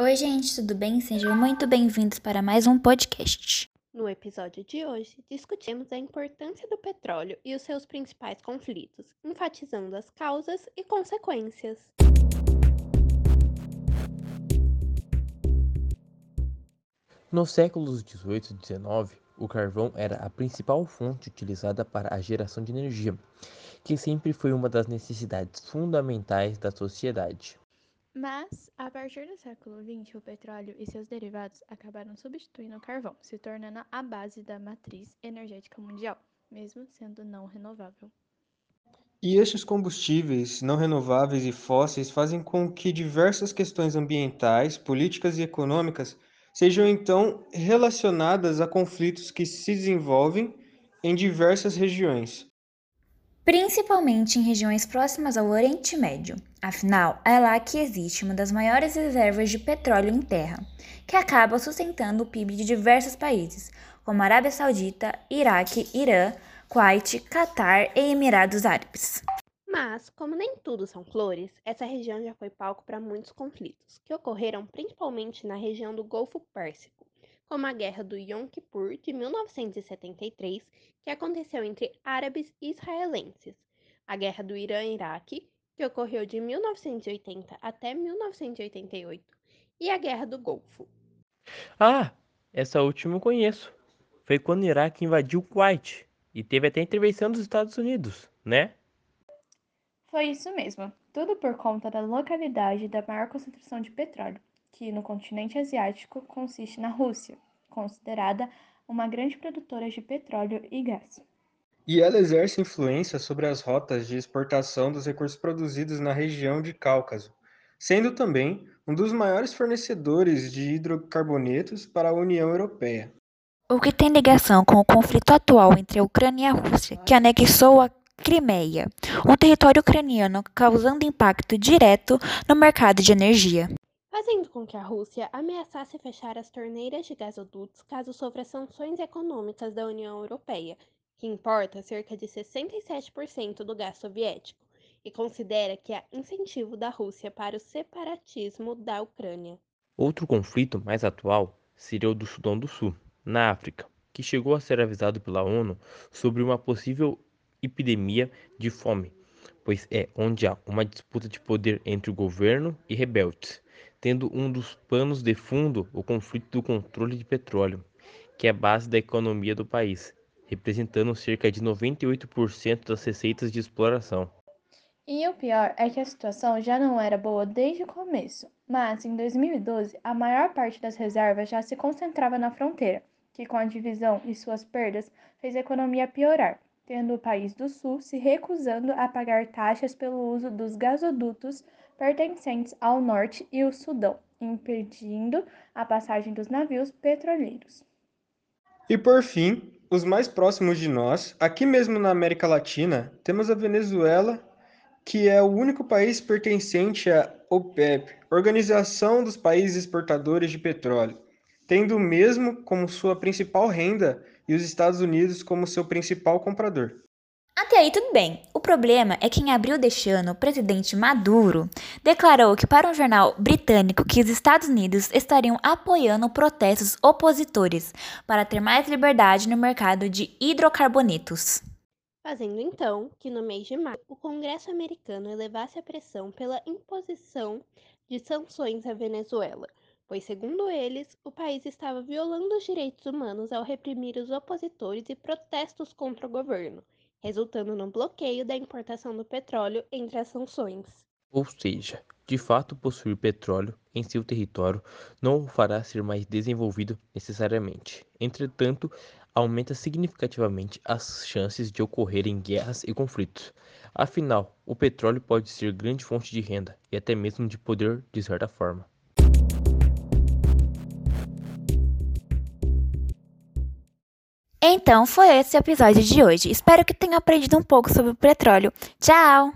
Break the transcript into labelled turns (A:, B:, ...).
A: Oi, gente, tudo bem? Sejam muito bem-vindos para mais um podcast.
B: No episódio de hoje, discutimos a importância do petróleo e os seus principais conflitos, enfatizando as causas e consequências.
C: Nos séculos 18 e 19, o carvão era a principal fonte utilizada para a geração de energia, que sempre foi uma das necessidades fundamentais da sociedade.
D: Mas, a partir do século XX, o petróleo e seus derivados acabaram substituindo o carvão, se tornando a base da matriz energética mundial, mesmo sendo não renovável.
E: E estes combustíveis não renováveis e fósseis fazem com que diversas questões ambientais, políticas e econômicas sejam então relacionadas a conflitos que se desenvolvem em diversas regiões,
A: principalmente em regiões próximas ao Oriente Médio. Afinal, é lá que existe uma das maiores reservas de petróleo em terra, que acaba sustentando o PIB de diversos países, como Arábia Saudita, Iraque, Irã, Kuwait, Catar e Emirados Árabes.
B: Mas, como nem tudo são flores, essa região já foi palco para muitos conflitos, que ocorreram principalmente na região do Golfo Pérsico, como a Guerra do Yom Kippur de 1973, que aconteceu entre árabes e israelenses, a Guerra do Irã-Iraque, que ocorreu de 1980 até 1988, e a Guerra do Golfo.
C: Ah, essa última eu conheço. Foi quando o Iraque invadiu o Kuwait e teve até intervenção dos Estados Unidos, né?
D: Foi isso mesmo, tudo por conta da localidade da maior concentração de petróleo, que no continente asiático consiste na Rússia, considerada uma grande produtora de petróleo e gás.
E: E ela exerce influência sobre as rotas de exportação dos recursos produzidos na região de Cáucaso, sendo também um dos maiores fornecedores de hidrocarbonetos para a União Europeia.
A: O que tem ligação com o conflito atual entre a Ucrânia e a Rússia, que anexou a Crimeia, um território ucraniano causando impacto direto no mercado de energia.
B: Fazendo com que a Rússia ameaçasse fechar as torneiras de gasodutos caso sofra sanções econômicas da União Europeia, que importa cerca de 67% do gás soviético, e considera que há incentivo da Rússia para o separatismo da Ucrânia.
C: Outro conflito mais atual seria o do Sudão do Sul, na África, que chegou a ser avisado pela ONU sobre uma possível epidemia de fome, pois é onde há uma disputa de poder entre o governo e rebeldes, tendo um dos panos de fundo o conflito do controle de petróleo, que é a base da economia do país, representando cerca de 98% das receitas de exploração.
D: E o pior é que a situação já não era boa desde o começo, mas em 2012 a maior parte das reservas já se concentrava na fronteira, que com a divisão e suas perdas fez a economia piorar tendo o país do Sul se recusando a pagar taxas pelo uso dos gasodutos pertencentes ao Norte e o Sudão, impedindo a passagem dos navios petroleiros.
E: E por fim, os mais próximos de nós, aqui mesmo na América Latina, temos a Venezuela, que é o único país pertencente à OPEP, Organização dos Países Exportadores de Petróleo, tendo o mesmo como sua principal renda e os Estados Unidos como seu principal comprador.
A: Até aí tudo bem. O problema é que em abril deste ano, o presidente Maduro declarou que para um jornal britânico que os Estados Unidos estariam apoiando protestos opositores para ter mais liberdade no mercado de hidrocarbonetos.
B: Fazendo então que no mês de maio o Congresso americano elevasse a pressão pela imposição de sanções à Venezuela, pois, segundo eles, o país estava violando os direitos humanos ao reprimir os opositores e protestos contra o governo, resultando no bloqueio da importação do petróleo entre as sanções.
C: Ou seja, de fato, possuir petróleo em seu território não o fará ser mais desenvolvido necessariamente. Entretanto, aumenta significativamente as chances de ocorrerem guerras e conflitos. Afinal, o petróleo pode ser grande fonte de renda e até mesmo de poder de certa forma.
A: Então foi esse o episódio de hoje. Espero que tenham aprendido um pouco sobre o petróleo. Tchau!